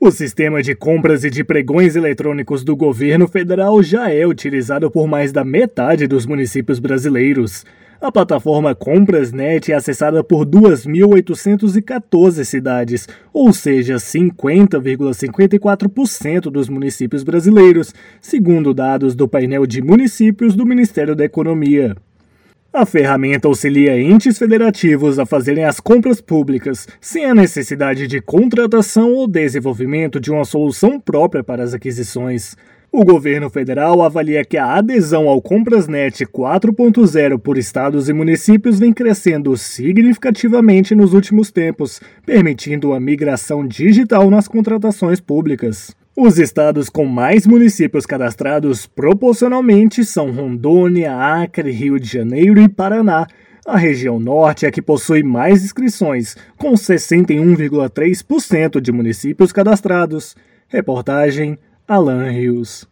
O sistema de compras e de pregões eletrônicos do governo federal já é utilizado por mais da metade dos municípios brasileiros. A plataforma Comprasnet é acessada por 2.814 cidades, ou seja, 50,54% dos municípios brasileiros, segundo dados do painel de municípios do Ministério da Economia. A ferramenta auxilia entes federativos a fazerem as compras públicas, sem a necessidade de contratação ou desenvolvimento de uma solução própria para as aquisições. O governo federal avalia que a adesão ao Comprasnet 4.0 por estados e municípios vem crescendo significativamente nos últimos tempos, permitindo a migração digital nas contratações públicas. Os estados com mais municípios cadastrados proporcionalmente são Rondônia, Acre, Rio de Janeiro e Paraná. A região norte é que possui mais inscrições, com 61,3% de municípios cadastrados. Reportagem Alan Rios.